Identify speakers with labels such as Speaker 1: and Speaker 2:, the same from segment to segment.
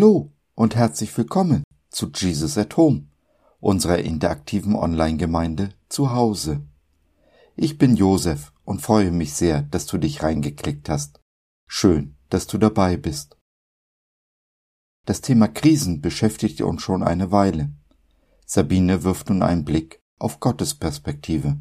Speaker 1: Hallo und herzlich willkommen zu Jesus at Home, unserer interaktiven Online-Gemeinde zu Hause. Ich bin Josef und freue mich sehr, dass du dich reingeklickt hast. Schön, dass du dabei bist. Das Thema Krisen beschäftigt uns schon eine Weile. Sabine wirft nun einen Blick auf Gottes Perspektive.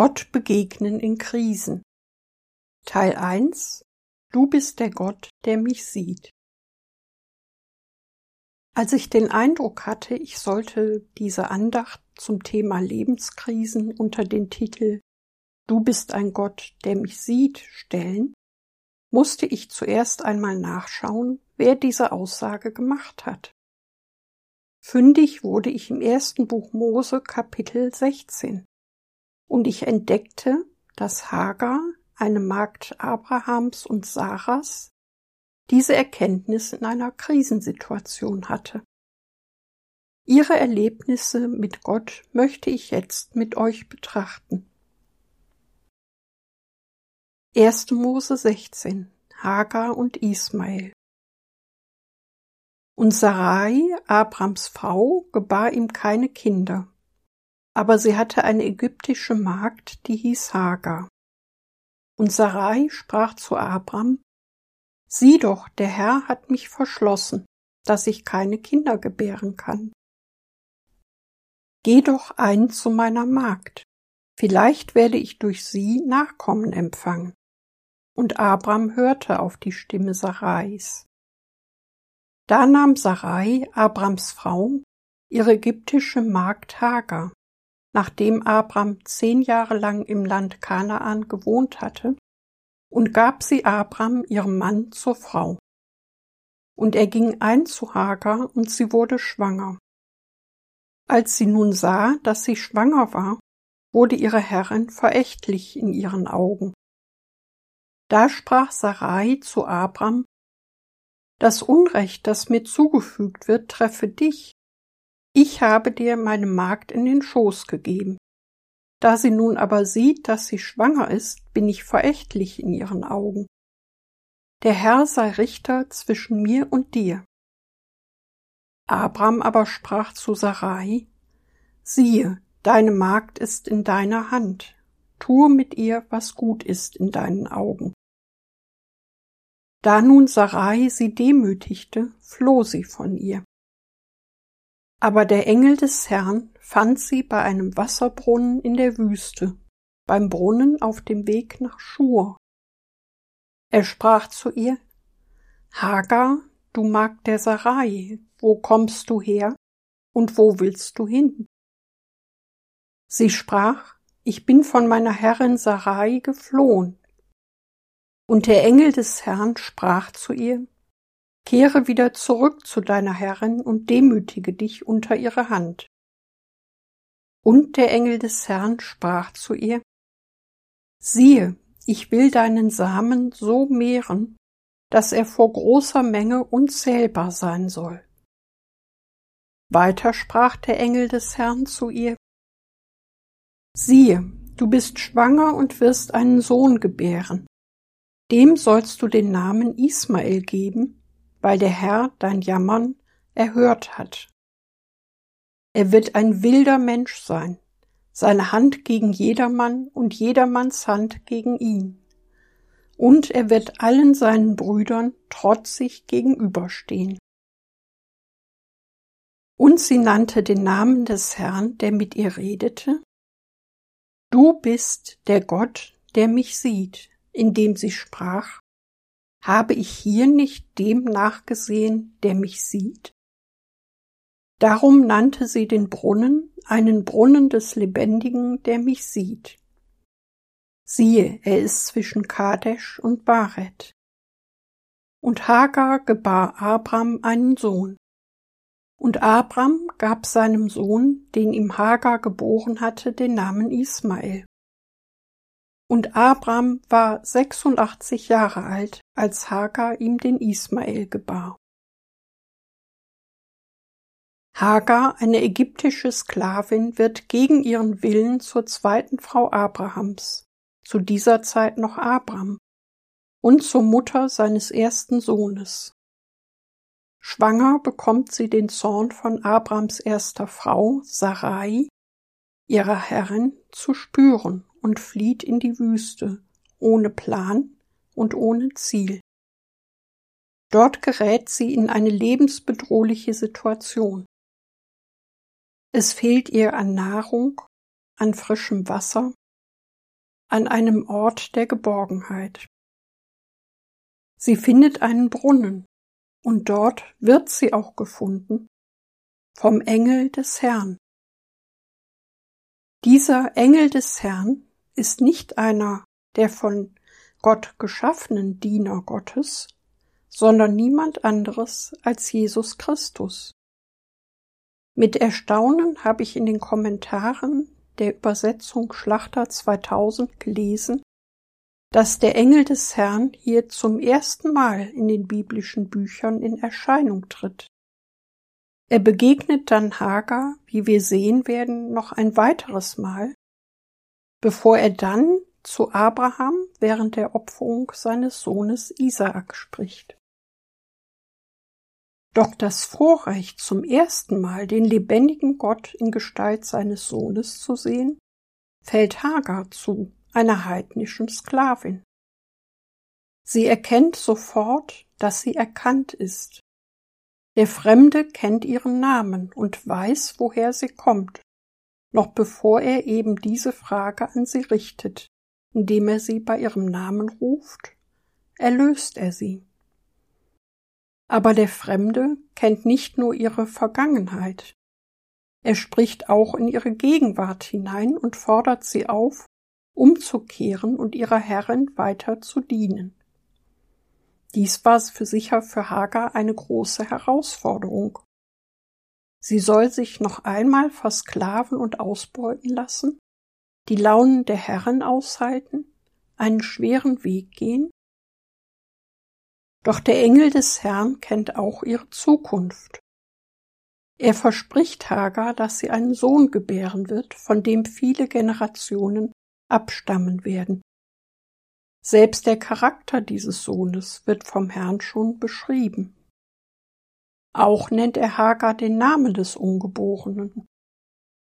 Speaker 2: Gott begegnen in Krisen. Teil 1 Du bist der Gott, der mich sieht. Als ich den Eindruck hatte, ich sollte diese Andacht zum Thema Lebenskrisen unter den Titel Du bist ein Gott, der mich sieht stellen, musste ich zuerst einmal nachschauen, wer diese Aussage gemacht hat. Fündig wurde ich im ersten Buch Mose Kapitel 16 und ich entdeckte, dass Hagar, eine Magd Abrahams und Sarahs, diese Erkenntnis in einer Krisensituation hatte. Ihre Erlebnisse mit Gott möchte ich jetzt mit euch betrachten. 1. Mose 16 Hagar und Ismael Und Sarai, Abrams Frau, gebar ihm keine Kinder aber sie hatte eine ägyptische Magd, die hieß Hagar. Und Sarai sprach zu Abram, Sieh doch, der Herr hat mich verschlossen, dass ich keine Kinder gebären kann. Geh doch ein zu meiner Magd, vielleicht werde ich durch sie Nachkommen empfangen. Und Abram hörte auf die Stimme Sarais. Da nahm Sarai, Abrams Frau, ihre ägyptische Magd Hagar nachdem Abram zehn Jahre lang im Land Kanaan gewohnt hatte, und gab sie Abram ihrem Mann zur Frau. Und er ging ein zu Hagar, und sie wurde schwanger. Als sie nun sah, dass sie schwanger war, wurde ihre Herrin verächtlich in ihren Augen. Da sprach Sarai zu Abram, Das Unrecht, das mir zugefügt wird, treffe dich, ich habe dir meine Magd in den Schoß gegeben. Da sie nun aber sieht, dass sie schwanger ist, bin ich verächtlich in ihren Augen. Der Herr sei Richter zwischen mir und dir. Abram aber sprach zu Sarai, siehe, deine Magd ist in deiner Hand, tue mit ihr, was gut ist in deinen Augen. Da nun Sarai sie demütigte, floh sie von ihr. Aber der Engel des Herrn fand sie bei einem Wasserbrunnen in der Wüste, beim Brunnen auf dem Weg nach Schur. Er sprach zu ihr, Hagar, du Magd der Sarai, wo kommst du her und wo willst du hin? Sie sprach, ich bin von meiner Herrin Sarai geflohen. Und der Engel des Herrn sprach zu ihr, Kehre wieder zurück zu deiner Herrin und demütige dich unter ihre Hand. Und der Engel des Herrn sprach zu ihr, Siehe, ich will deinen Samen so mehren, dass er vor großer Menge unzählbar sein soll. Weiter sprach der Engel des Herrn zu ihr, Siehe, du bist schwanger und wirst einen Sohn gebären. Dem sollst du den Namen Ismael geben, weil der Herr dein Jammern erhört hat. Er wird ein wilder Mensch sein, seine Hand gegen jedermann und jedermanns Hand gegen ihn. Und er wird allen seinen Brüdern trotzig gegenüberstehen. Und sie nannte den Namen des Herrn, der mit ihr redete. Du bist der Gott, der mich sieht, indem sie sprach, habe ich hier nicht dem nachgesehen, der mich sieht? Darum nannte sie den Brunnen einen Brunnen des Lebendigen, der mich sieht. Siehe, er ist zwischen Kadesh und Baret. Und Hagar gebar Abram einen Sohn. Und Abram gab seinem Sohn, den ihm Hagar geboren hatte, den Namen Ismael. Und Abram war 86 Jahre alt, als Hagar ihm den Ismael gebar. Hagar, eine ägyptische Sklavin, wird gegen ihren Willen zur zweiten Frau Abrahams, zu dieser Zeit noch Abram, und zur Mutter seines ersten Sohnes. Schwanger bekommt sie den Zorn von Abrams erster Frau, Sarai, ihrer Herrin, zu spüren und flieht in die Wüste, ohne Plan und ohne Ziel. Dort gerät sie in eine lebensbedrohliche Situation. Es fehlt ihr an Nahrung, an frischem Wasser, an einem Ort der Geborgenheit. Sie findet einen Brunnen, und dort wird sie auch gefunden vom Engel des Herrn. Dieser Engel des Herrn ist nicht einer der von Gott geschaffenen Diener Gottes, sondern niemand anderes als Jesus Christus. Mit Erstaunen habe ich in den Kommentaren der Übersetzung Schlachter 2000 gelesen, dass der Engel des Herrn hier zum ersten Mal in den biblischen Büchern in Erscheinung tritt. Er begegnet dann Hagar, wie wir sehen werden, noch ein weiteres Mal, bevor er dann zu Abraham während der Opferung seines Sohnes Isaak spricht. Doch das Vorrecht, zum ersten Mal den lebendigen Gott in Gestalt seines Sohnes zu sehen, fällt Hagar zu, einer heidnischen Sklavin. Sie erkennt sofort, dass sie erkannt ist. Der Fremde kennt ihren Namen und weiß, woher sie kommt, noch bevor er eben diese Frage an sie richtet, indem er sie bei ihrem Namen ruft, erlöst er sie. Aber der Fremde kennt nicht nur ihre Vergangenheit. Er spricht auch in ihre Gegenwart hinein und fordert sie auf, umzukehren und ihrer Herrin weiter zu dienen. Dies war für sicher für Hagar eine große Herausforderung. Sie soll sich noch einmal versklaven und ausbeuten lassen, die Launen der Herren aushalten, einen schweren Weg gehen doch der Engel des Herrn kennt auch ihre Zukunft. Er verspricht Hagar, dass sie einen Sohn gebären wird, von dem viele Generationen abstammen werden. Selbst der Charakter dieses Sohnes wird vom Herrn schon beschrieben. Auch nennt er Hagar den Namen des Ungeborenen.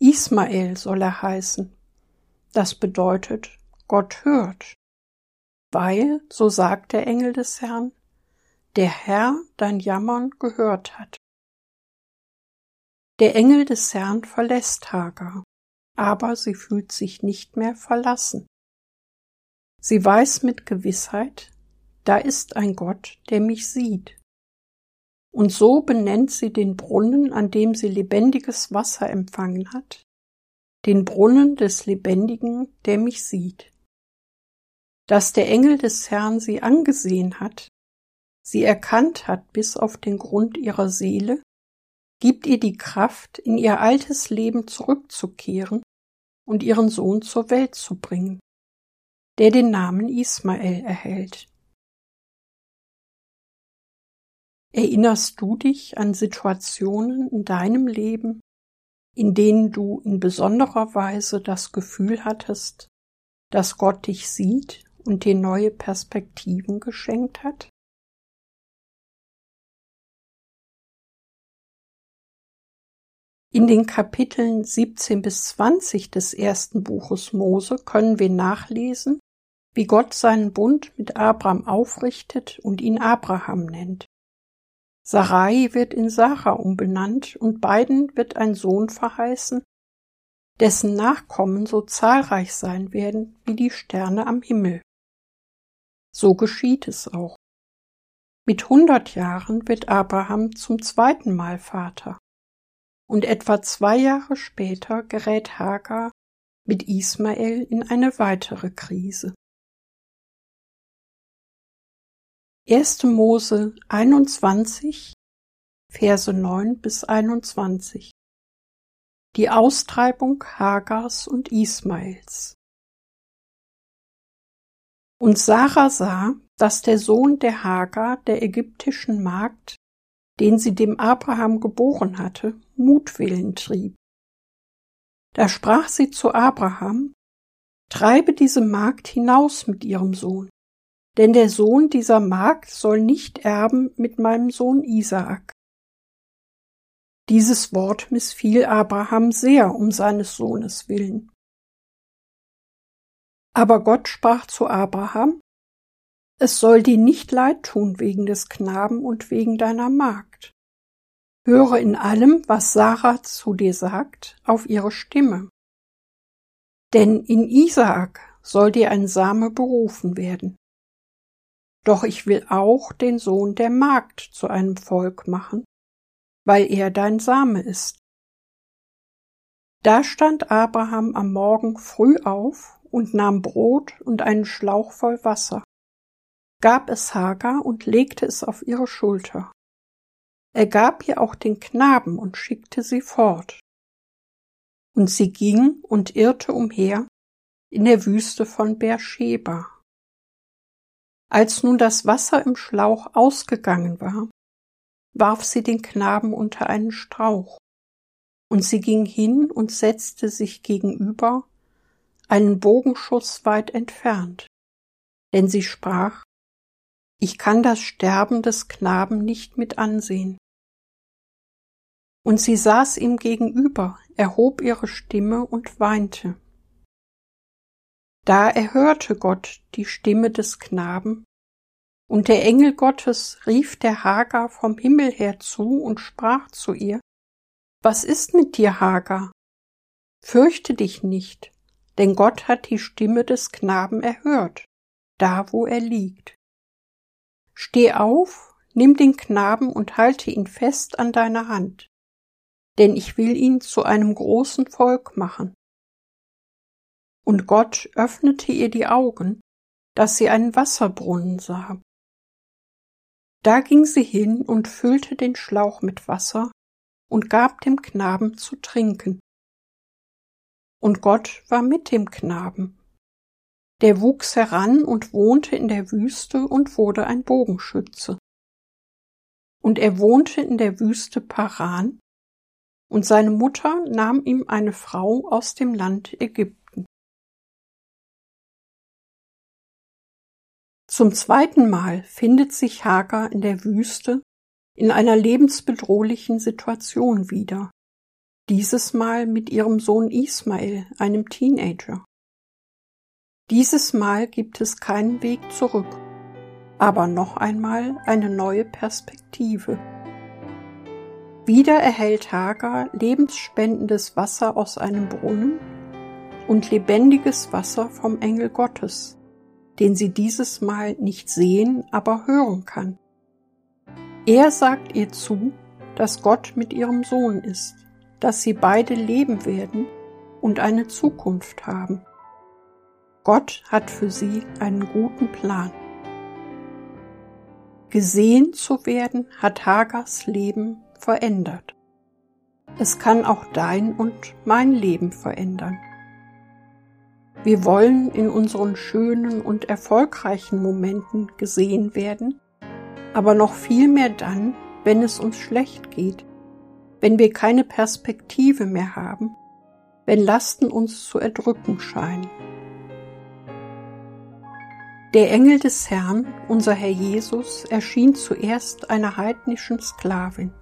Speaker 2: Ismael soll er heißen. Das bedeutet, Gott hört. Weil, so sagt der Engel des Herrn, der Herr dein Jammern gehört hat. Der Engel des Herrn verlässt Hagar, aber sie fühlt sich nicht mehr verlassen. Sie weiß mit Gewissheit, da ist ein Gott, der mich sieht. Und so benennt sie den Brunnen, an dem sie lebendiges Wasser empfangen hat, den Brunnen des Lebendigen, der mich sieht. Dass der Engel des Herrn sie angesehen hat, sie erkannt hat bis auf den Grund ihrer Seele, gibt ihr die Kraft, in ihr altes Leben zurückzukehren und ihren Sohn zur Welt zu bringen, der den Namen Ismael erhält. Erinnerst du dich an Situationen in deinem Leben, in denen du in besonderer Weise das Gefühl hattest, dass Gott dich sieht und dir neue Perspektiven geschenkt hat? In den Kapiteln 17 bis 20 des ersten Buches Mose können wir nachlesen, wie Gott seinen Bund mit Abraham aufrichtet und ihn Abraham nennt. Sarai wird in Sarah umbenannt und beiden wird ein Sohn verheißen, dessen Nachkommen so zahlreich sein werden wie die Sterne am Himmel. So geschieht es auch. Mit hundert Jahren wird Abraham zum zweiten Mal Vater und etwa zwei Jahre später gerät Hagar mit Ismael in eine weitere Krise. 1. Mose 21, Verse 9 bis 21 Die Austreibung Hagars und Ismaels Und Sarah sah, dass der Sohn der Hagar, der ägyptischen Magd, den sie dem Abraham geboren hatte, Mutwillen trieb. Da sprach sie zu Abraham, Treibe diese Magd hinaus mit ihrem Sohn, denn der Sohn dieser Magd soll nicht erben mit meinem Sohn Isaak. Dieses Wort missfiel Abraham sehr um seines Sohnes willen. Aber Gott sprach zu Abraham, es soll dir nicht leid tun wegen des Knaben und wegen deiner Magd. Höre in allem, was Sarah zu dir sagt, auf ihre Stimme. Denn in Isaak soll dir ein Same berufen werden. Doch ich will auch den Sohn der Magd zu einem Volk machen, weil er dein Same ist. Da stand Abraham am Morgen früh auf und nahm Brot und einen Schlauch voll Wasser gab es Hagar und legte es auf ihre Schulter. Er gab ihr auch den Knaben und schickte sie fort. Und sie ging und irrte umher in der Wüste von Beersheba. Als nun das Wasser im Schlauch ausgegangen war, warf sie den Knaben unter einen Strauch, und sie ging hin und setzte sich gegenüber, einen Bogenschuss weit entfernt, denn sie sprach, ich kann das Sterben des Knaben nicht mit ansehen. Und sie saß ihm gegenüber, erhob ihre Stimme und weinte. Da erhörte Gott die Stimme des Knaben, und der Engel Gottes rief der Hagar vom Himmel her zu und sprach zu ihr, Was ist mit dir, Hagar? Fürchte dich nicht, denn Gott hat die Stimme des Knaben erhört, da wo er liegt. Steh auf, nimm den Knaben und halte ihn fest an deiner Hand, denn ich will ihn zu einem großen Volk machen. Und Gott öffnete ihr die Augen, dass sie einen Wasserbrunnen sah. Da ging sie hin und füllte den Schlauch mit Wasser und gab dem Knaben zu trinken. Und Gott war mit dem Knaben der wuchs heran und wohnte in der Wüste und wurde ein Bogenschütze. Und er wohnte in der Wüste Paran, und seine Mutter nahm ihm eine Frau aus dem Land Ägypten. Zum zweiten Mal findet sich Hagar in der Wüste in einer lebensbedrohlichen Situation wieder, dieses Mal mit ihrem Sohn Ismael, einem Teenager. Dieses Mal gibt es keinen Weg zurück, aber noch einmal eine neue Perspektive. Wieder erhält Hagar lebensspendendes Wasser aus einem Brunnen und lebendiges Wasser vom Engel Gottes, den sie dieses Mal nicht sehen, aber hören kann. Er sagt ihr zu, dass Gott mit ihrem Sohn ist, dass sie beide leben werden und eine Zukunft haben. Gott hat für sie einen guten Plan. Gesehen zu werden hat Hagars Leben verändert. Es kann auch dein und mein Leben verändern. Wir wollen in unseren schönen und erfolgreichen Momenten gesehen werden, aber noch viel mehr dann, wenn es uns schlecht geht, wenn wir keine Perspektive mehr haben, wenn Lasten uns zu erdrücken scheinen. Der Engel des Herrn, unser Herr Jesus, erschien zuerst einer heidnischen Sklavin.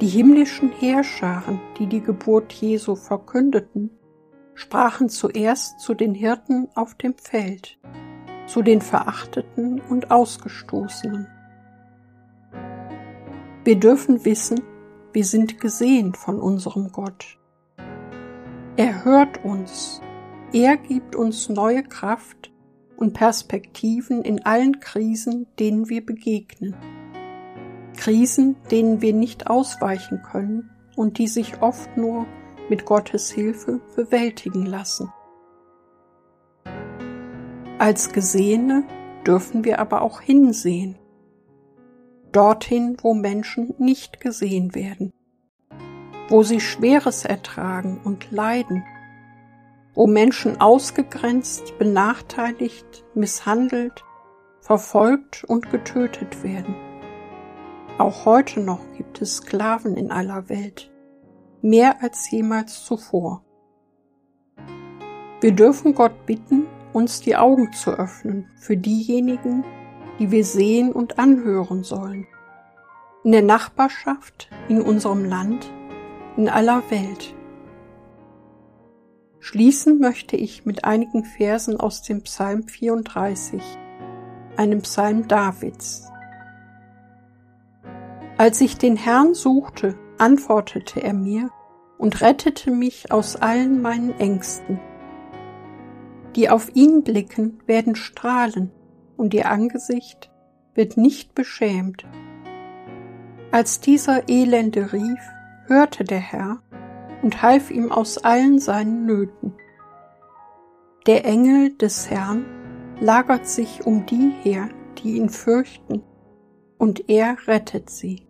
Speaker 2: Die himmlischen Heerscharen, die die Geburt Jesu verkündeten, sprachen zuerst zu den Hirten auf dem Feld, zu den Verachteten und Ausgestoßenen. Wir dürfen wissen, wir sind gesehen von unserem Gott. Er hört uns, er gibt uns neue Kraft, und Perspektiven in allen Krisen, denen wir begegnen. Krisen, denen wir nicht ausweichen können und die sich oft nur mit Gottes Hilfe bewältigen lassen. Als Gesehene dürfen wir aber auch hinsehen, dorthin, wo Menschen nicht gesehen werden, wo sie Schweres ertragen und leiden wo Menschen ausgegrenzt, benachteiligt, misshandelt, verfolgt und getötet werden. Auch heute noch gibt es Sklaven in aller Welt, mehr als jemals zuvor. Wir dürfen Gott bitten, uns die Augen zu öffnen für diejenigen, die wir sehen und anhören sollen. In der Nachbarschaft, in unserem Land, in aller Welt. Schließen möchte ich mit einigen Versen aus dem Psalm 34, einem Psalm Davids. Als ich den Herrn suchte, antwortete er mir und rettete mich aus allen meinen Ängsten. Die auf ihn blicken, werden strahlen, und ihr Angesicht wird nicht beschämt. Als dieser Elende rief, hörte der Herr und half ihm aus allen seinen Nöten. Der Engel des Herrn lagert sich um die her, die ihn fürchten, und er rettet sie.